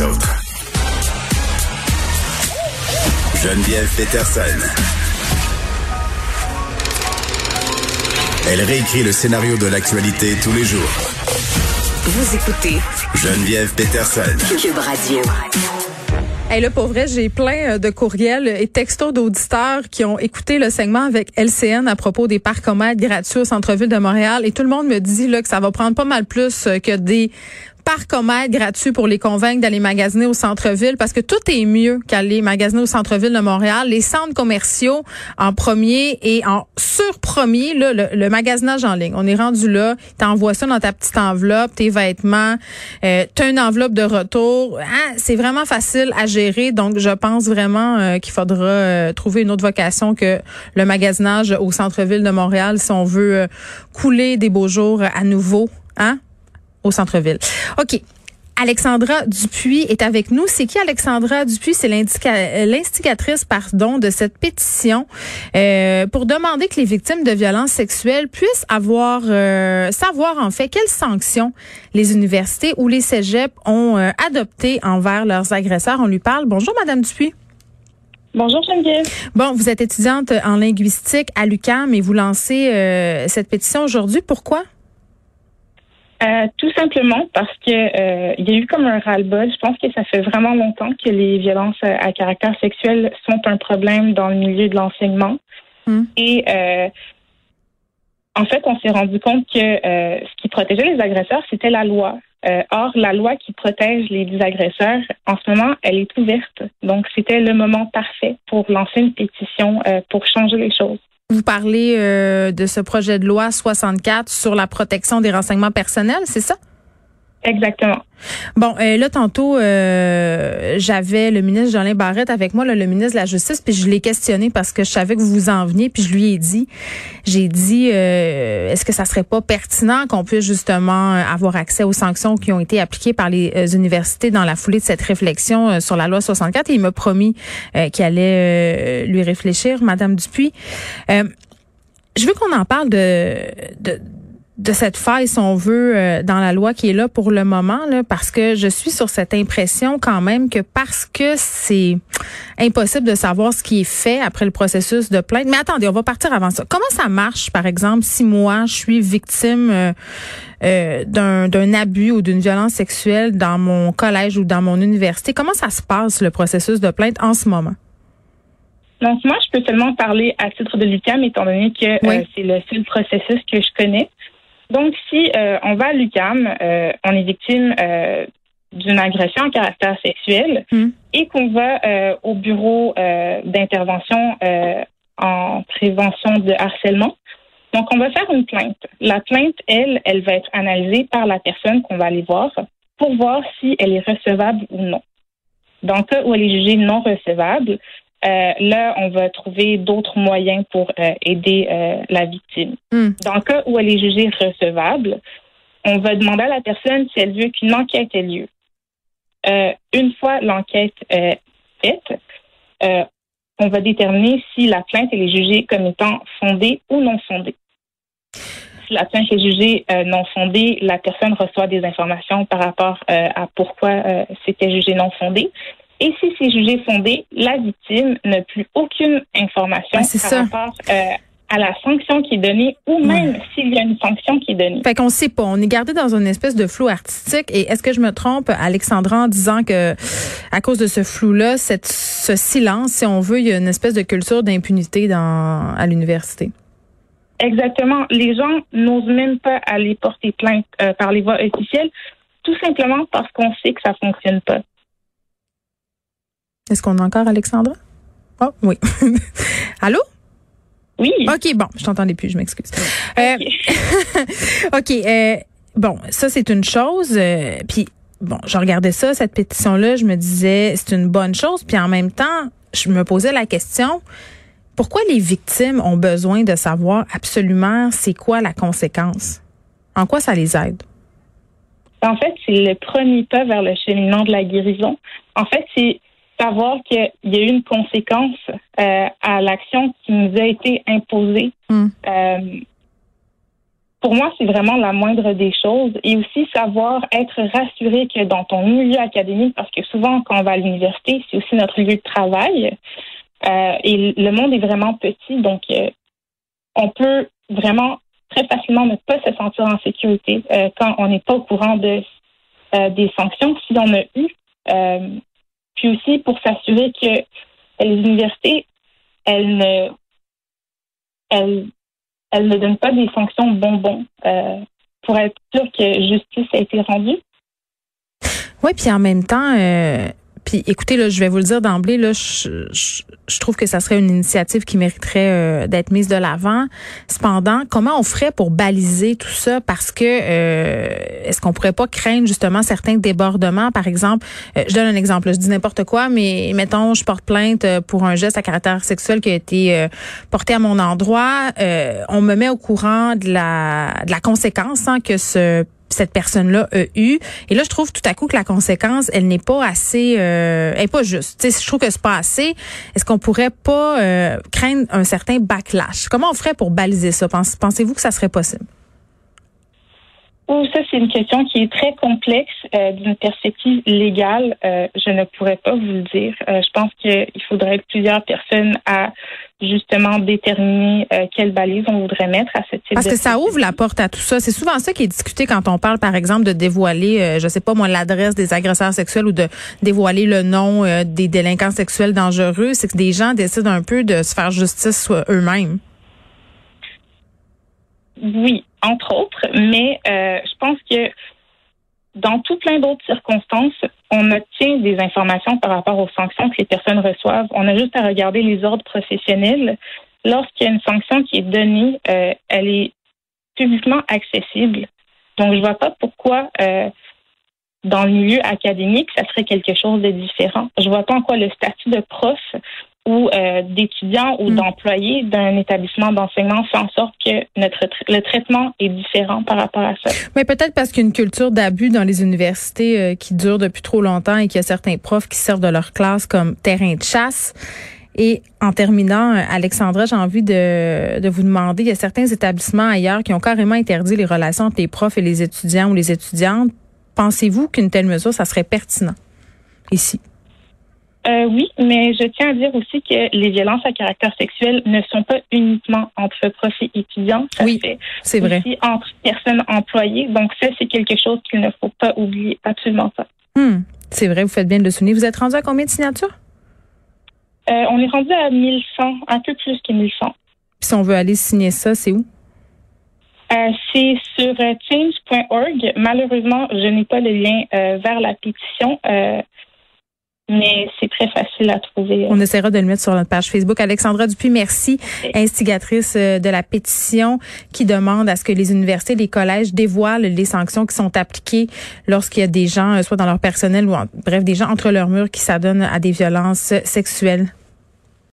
les autres. Geneviève Peterson. Elle réécrit le scénario de l'actualité tous les jours. Vous écoutez Geneviève Peterson. Cube Radio. Hey, là, pour vrai, j'ai plein euh, de courriels et textos d'auditeurs qui ont écouté le segment avec LCN à propos des parcomètres gratuits au centre-ville de Montréal. Et tout le monde me dit là, que ça va prendre pas mal plus euh, que des parcomètres gratuits pour les convaincre d'aller magasiner au centre-ville parce que tout est mieux qu'aller magasiner au centre-ville de Montréal. Les centres commerciaux en premier et en surpremier, là, le, magasinage en ligne. On est rendu là, t'envoies ça dans ta petite enveloppe, tes vêtements, euh, t'as une enveloppe de retour. Hein, c'est vraiment facile à gérer, donc je pense vraiment euh, qu'il faudra euh, trouver une autre vocation que le magasinage au centre-ville de Montréal si on veut euh, couler des beaux jours à nouveau. Hein? Au centre-ville. OK. Alexandra Dupuis est avec nous. C'est qui Alexandra Dupuis? C'est l'instigatrice, pardon, de cette pétition euh, pour demander que les victimes de violences sexuelles puissent avoir euh, savoir en fait quelles sanctions les universités ou les cégeps ont euh, adoptées envers leurs agresseurs. On lui parle. Bonjour, Madame Dupuis. Bonjour Geneviève. Bon, vous êtes étudiante en linguistique à l'UQAM et vous lancez cette pétition aujourd'hui. Pourquoi? Euh, tout simplement parce que euh, il y a eu comme un ras-le-bol. Je pense que ça fait vraiment longtemps que les violences à caractère sexuel sont un problème dans le milieu de l'enseignement. Hmm. Et euh, en fait, on s'est rendu compte que ce qui protégeait les agresseurs, c'était la loi. or, la loi qui protège les agresseurs, en ce moment, elle est ouverte. Donc, c'était le moment parfait pour lancer une pétition pour changer les choses. Vous parlez euh, de ce projet de loi 64 sur la protection des renseignements personnels, c'est ça? Exactement. Bon, euh, là, tantôt, euh, j'avais le ministre Jolin Barrette avec moi, le ministre de la Justice, puis je l'ai questionné parce que je savais que vous vous en veniez, puis je lui ai dit, j'ai dit, euh, est-ce que ça serait pas pertinent qu'on puisse justement avoir accès aux sanctions qui ont été appliquées par les universités dans la foulée de cette réflexion sur la loi 64, et il m'a promis qu'il allait lui réfléchir, Madame Dupuis. je veux qu'on en parle de, de de cette faille, si on veut, euh, dans la loi qui est là pour le moment, là, parce que je suis sur cette impression quand même que parce que c'est impossible de savoir ce qui est fait après le processus de plainte. Mais attendez, on va partir avant ça. Comment ça marche, par exemple, si moi je suis victime euh, euh, d'un abus ou d'une violence sexuelle dans mon collège ou dans mon université? Comment ça se passe le processus de plainte en ce moment? Donc, moi, je peux seulement parler à titre de l'UQAM, étant donné que c'est le seul processus que je connais. Donc, si euh, on va à l'UCAM, euh, on est victime euh, d'une agression à caractère sexuel hmm. et qu'on va au bureau d'intervention en prévention de harcèlement. Donc, on va faire une plainte. La plainte, elle, elle va être analysée par la personne qu'on va aller voir pour voir si elle est recevable ou non. Dans le cas où elle est jugée non recevable, euh, là, on va trouver d'autres moyens pour euh, aider euh, la victime. Hmm. Dans le cas où elle est jugée recevable, on va demander à la personne si elle veut qu'une enquête ait lieu. une fois l'enquête faite, on va déterminer si la plainte est jugée comme étant fondée ou non fondée. Si la plainte est jugée non fondée, la personne reçoit des informations par rapport à pourquoi c'était jugé non fondé. Et si c'est jugé fondé, la victime n'a plus aucune information par rapport euh, à la sanction qui est donnée ou même s'il y a une sanction qui est donnée. Fait qu'on sait pas. On est gardé dans une espèce de flou artistique. Et est-ce que je me trompe, Alexandra, en disant que à cause de ce flou-là, cette, ce silence, si on veut, il y a une espèce de culture d'impunité dans à l'université? Exactement. Les gens n'osent même pas aller porter plainte euh, par les voies officielles, tout simplement parce qu'on sait que ça fonctionne pas. Est-ce qu'on a encore Alexandra? Oh, oui. Allô? Oui. OK, bon, je t'entendais plus, je m'excuse. OK, euh, euh, bon, ça c'est une chose. Euh, puis, bon, je regardais ça, cette pétition-là, je me disais, c'est une bonne chose. Puis en même temps, je me posais la question, pourquoi les victimes ont besoin de savoir absolument c'est quoi la conséquence? En quoi ça les aide? En fait, c'est le premier pas vers le cheminement de la guérison. En fait, c'est savoir qu'il y a eu une conséquence euh, à l'action qui nous a été imposée. Hmm. Euh, pour moi, c'est vraiment la moindre des choses. Et aussi savoir être rassuré que dans ton milieu académique, parce que souvent, quand on va à l'université, c'est aussi notre lieu de travail. Euh, et le monde est vraiment petit, donc on peut vraiment très facilement ne pas se sentir en sécurité quand on n'est pas au courant de des sanctions si on a eu. Puis aussi pour s'assurer que les universités, elles ne, elles, ne donnent pas des sanctions bonbons pour être sûr que justice a été rendue. Oui, puis en même temps, puis écoutez, là, je vais vous le dire d'emblée, là, je, je, trouve que ça serait une initiative qui mériterait euh, d'être mise de l'avant. Cependant, comment on ferait pour baliser tout ça? Parce que euh, est-ce qu'on pourrait pas craindre justement certains débordements? Par exemple, euh, je donne un exemple, je dis n'importe quoi, mais mettons, je porte plainte pour un geste à caractère sexuel qui a été porté à mon endroit. on me met au courant de la, de la conséquence hein, que ce cette personne-là a eu. Et là, je trouve tout à coup que la conséquence, elle n'est pas assez, euh, elle est pas juste. sais, je trouve que c'est pas assez. Est-ce qu'on pourrait pas euh, craindre un certain backlash? Comment on ferait pour baliser ça? Pensez-vous que ça serait possible? Oh, ça, c'est une question qui est très complexe euh, d'une perspective légale. Euh, je ne pourrais pas vous le dire. Euh, je pense qu'il faudrait plusieurs personnes à justement déterminer quelle balise on voudrait mettre à ce type Parce que ça ouvre la porte à tout ça. C'est souvent ça qui est discuté quand on parle, par exemple, de dévoiler, je sais pas moi, l'adresse des agresseurs sexuels ou de dévoiler le nom des délinquants sexuels dangereux. C'est que des gens décident un peu de se faire justice eux-mêmes. Oui, entre autres, mais euh, je pense que dans tout plein d'autres circonstances, on obtient des informations par rapport aux sanctions que les personnes reçoivent. On a juste à regarder les ordres professionnels. Lorsqu'il y a une sanction qui est donnée, euh, elle est publiquement accessible. Donc, je vois pas pourquoi euh, dans le milieu académique, ça serait quelque chose de différent. Je vois pas en quoi le statut de prof ou euh, d'étudiants ou mm. d'employés d'un établissement d'enseignement fait en sorte que notre le traitement est différent par rapport à ça. Mais peut-être parce qu'une culture d'abus dans les universités euh, qui dure depuis trop longtemps et qu'il y a certains profs qui servent de leur classe comme terrain de chasse. Et en terminant, euh, Alexandra, j'ai envie de, de vous demander, il y a certains établissements ailleurs qui ont carrément interdit les relations entre les profs et les étudiants ou les étudiantes. Pensez-vous qu'une telle mesure, ça serait pertinent ici? Euh, oui, mais je tiens à dire aussi que les violences à caractère sexuel ne sont pas uniquement entre profs et étudiants. Ça oui, c'est vrai. Aussi entre personnes employées. Donc ça, c'est quelque chose qu'il ne faut pas oublier. Absolument pas. Hmm, c'est vrai, vous faites bien de le souligner. Vous êtes rendu à combien de signatures? Euh, on est rendu à 1100, un peu plus que 1100. Puis si on veut aller signer ça, c'est où? Euh, c'est sur change.org. Malheureusement, je n'ai pas le lien vers la pétition mais c'est très facile à trouver. On essaiera de le mettre sur notre page Facebook. Alexandra Dupuis, merci, instigatrice euh, de la pétition qui demande à ce que les universités, les collèges dévoilent les sanctions qui sont appliquées lorsqu'il y a des gens, euh, soit dans leur personnel ou bref, des gens entre leurs murs qui s'adonnent à des violences sexuelles.